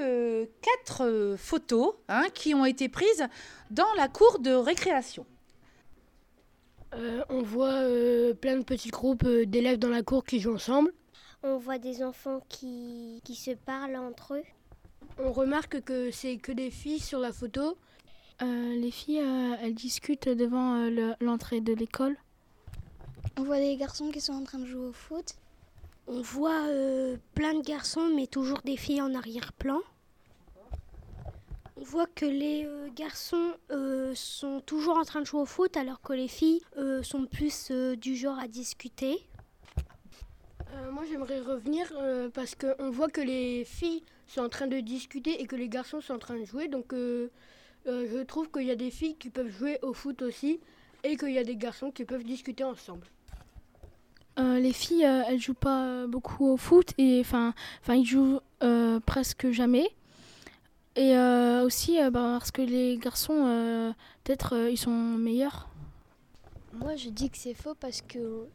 euh, quatre euh, photos hein, qui ont été prises dans la cour de récréation. Euh, on voit euh, plein de petits groupes euh, d'élèves dans la cour qui jouent ensemble. On voit des enfants qui, qui se parlent entre eux. On remarque que c'est que des filles sur la photo. Euh, les filles, euh, elles discutent devant euh, le- l'entrée de l'école. On voit des garçons qui sont en train de jouer au foot. On voit euh, plein de garçons, mais toujours des filles en arrière-plan. On voit que les euh, garçons euh, sont toujours en train de jouer au foot, alors que les filles sont plus du genre à discuter. Moi j'aimerais revenir parce qu'on voit que les filles sont en train de discuter et que les garçons sont en train de jouer. Donc je trouve qu'il y a des filles qui peuvent jouer au foot aussi et qu'il y a des garçons qui peuvent discuter ensemble. Euh, les filles, euh, elles jouent pas euh, beaucoup au foot et enfin, enfin, ils jouent euh, presque jamais. Et euh, aussi euh, bah, parce que les garçons, euh, peut-être, euh, ils sont meilleurs. Moi, je dis que c'est faux parce que,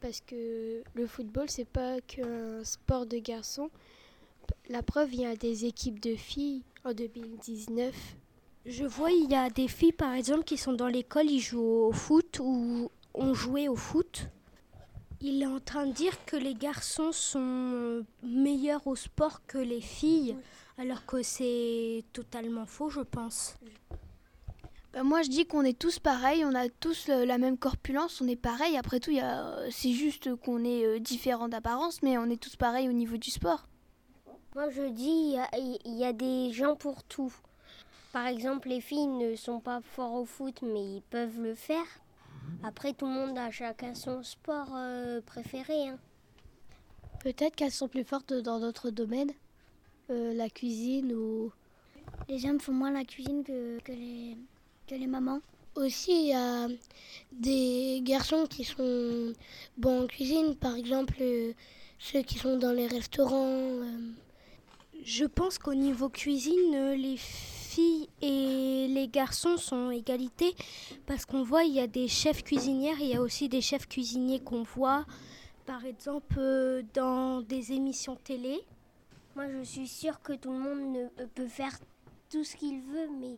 parce que le football, c'est pas qu'un sport de garçons. La preuve, il y a des équipes de filles en 2019. Je vois, il y a des filles, par exemple, qui sont dans l'école, ils jouent au foot ou ont joué au foot. Il est en train de dire que les garçons sont meilleurs au sport que les filles, alors que c'est totalement faux, je pense. Bah, moi, je dis qu'on est tous pareils, on a tous le- la même corpulence, on est pareil. Après tout, il y a, euh, c'est juste qu'on est euh, différents d'apparence, mais on est tous pareils au niveau du sport. Moi, je dis, il y y, a des gens pour tout. Par exemple, les filles ne sont pas forts au foot, mais ils peuvent le faire. Après, tout le monde a chacun son sport euh, préféré. hein. Peut-être qu'elles sont plus fortes dans d'autres domaines, euh, la cuisine ou. Les hommes font moins la cuisine que, que, les, que les mamans. Aussi, il y a des garçons qui sont bons en cuisine, par exemple euh, ceux qui sont dans les restaurants. euh, Je pense qu'au niveau cuisine, euh, les filles et les garçons sont égalité parce qu'on voit il y a des chefs cuisinières, il y a aussi des chefs cuisiniers qu'on voit par exemple euh, dans des émissions télé. Moi je suis sûre que tout le monde ne- peut faire tout ce qu'il veut mais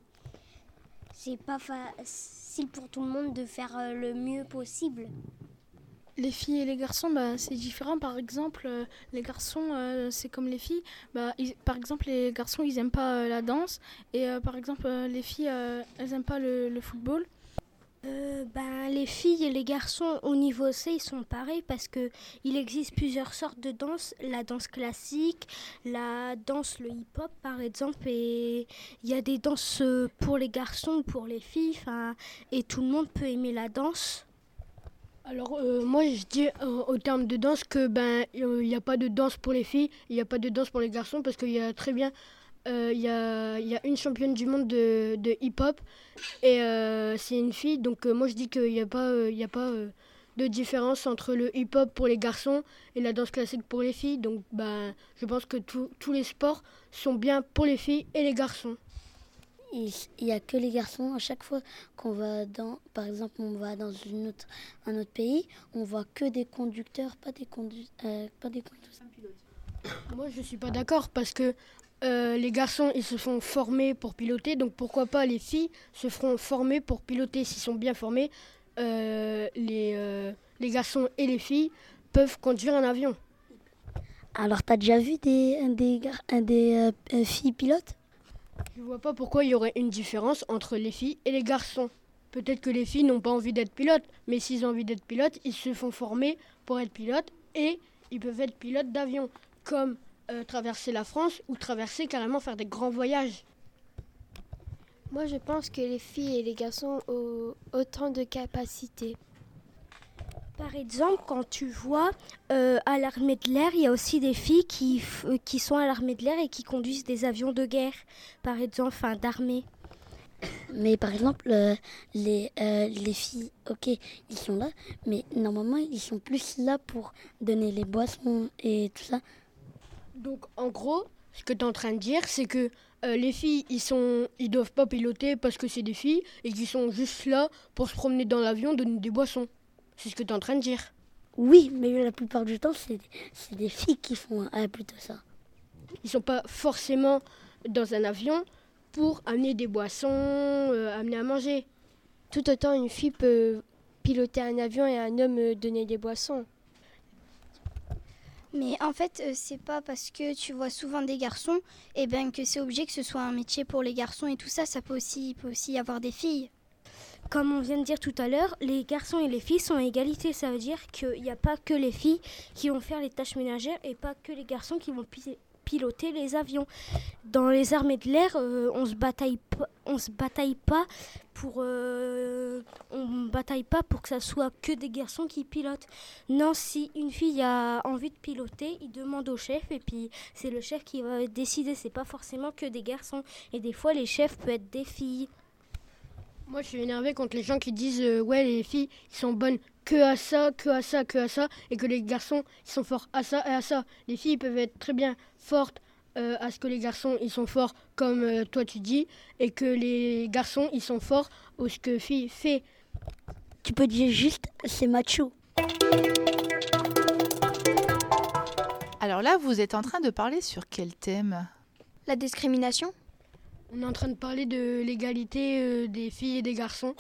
c'est pas facile pour tout le monde de faire euh, le mieux possible. Les filles et les garçons, bah, c'est différent. Par exemple, euh, les garçons, euh, c'est comme les filles. Bah, par exemple, les garçons, ils aiment pas euh, la danse. Et par exemple, les filles, elles aiment pas le, football. Ben, les filles et les garçons au niveau C ils sont pareils parce que il existe plusieurs sortes de danse la danse classique la danse le hip hop par exemple et il y a des danses pour les garçons ou pour les filles et tout le monde peut aimer la danse Alors euh, moi je dis euh, au terme de danse que ben il n'y a pas de danse pour les filles, il n'y a pas de danse pour les garçons parce qu'il y a très bien euh, il y, a, une championne du monde de, hip-hop et euh, c'est une fille donc euh, moi je dis qu'il n'y a pas euh, il a pas euh, de différence entre le hip-hop pour les garçons et la danse classique pour les filles donc ben je pense que tous les sports sont bien pour les filles et les garçons. Il n'y a que les garçons. À chaque fois qu'on va dans, par exemple, on va dans une autre, un autre pays, on voit que des conducteurs, pas des pas des conducteurs. Moi, je suis pas d'accord parce que euh, les garçons, ils se font former pour piloter, donc pourquoi pas les filles se feront former pour piloter s'ils sont bien formés. euh, les, euh, les garçons et les filles peuvent conduire un avion. Alors, t'as déjà vu des, des, euh, des euh, euh, filles pilotes? Je vois pas pourquoi il y aurait une différence entre les filles et les garçons. Peut-être que les filles n'ont pas envie d'être pilotes, mais s'ils ont envie d'être pilotes, ils se font former pour être pilotes et ils peuvent être pilotes d'avion, comme euh, traverser la France ou traverser carrément faire des grands voyages. Moi, je pense que les filles et les garçons ont autant de capacités. Par exemple, quand tu vois euh, à l'armée de l'air, il y a aussi des filles qui, euh, qui sont à l'armée de l'air et qui conduisent des avions de guerre, par exemple, enfin d'armée. Mais par exemple, euh, les, euh, les filles, ok, ils sont là, mais normalement, ils sont plus là pour donner les boissons et tout ça. Donc en gros, ce que tu es en train de dire, c'est que euh, les filles, ils sont, ils doivent pas piloter parce que c'est des filles et qu'ils sont juste là pour se promener dans l'avion, donner des boissons. C'est ce que tu es en train de dire. Oui, mais la plupart du temps, c'est c'est des filles qui font euh, plutôt ça. Ils sont pas forcément dans un avion pour amener des boissons, euh, amener à manger. Tout autant une fille peut piloter un avion et un homme euh, donner des boissons. Mais en fait, euh, c'est pas parce que tu vois souvent des garçons et ben que c'est obligé que ce soit un métier pour les garçons et tout ça. Ça peut aussi, peut aussi y avoir des filles. Comme on vient de dire tout à l'heure, les garçons et les filles sont à égalité. Ça veut dire qu'il n'y a pas que les filles qui vont faire les tâches ménagères et pas que les garçons qui vont piloter les avions. Dans les armées de l'air, euh, on se bataille se bataille pas pour euh, on bataille pas pour que ça soit que des garçons qui pilotent. Non, si une fille a envie de piloter, il demande au chef et puis c'est le chef qui va décider. C'est pas forcément que des garçons et des fois les chefs peuvent être des filles. Moi, je suis énervée contre les gens qui disent euh, ouais les filles ils sont bonnes que à ça, que à ça, que à ça, et que les garçons ils sont forts à ça et à ça. Les filles peuvent être très bien fortes euh, à ce que les garçons ils sont forts comme euh, toi tu dis, et que les garçons ils sont forts au ce que fille fait. Tu peux dire juste c'est macho. Alors là, vous êtes en train de parler sur quel thème? La discrimination? On est en train de parler de l'égalité des filles et des garçons.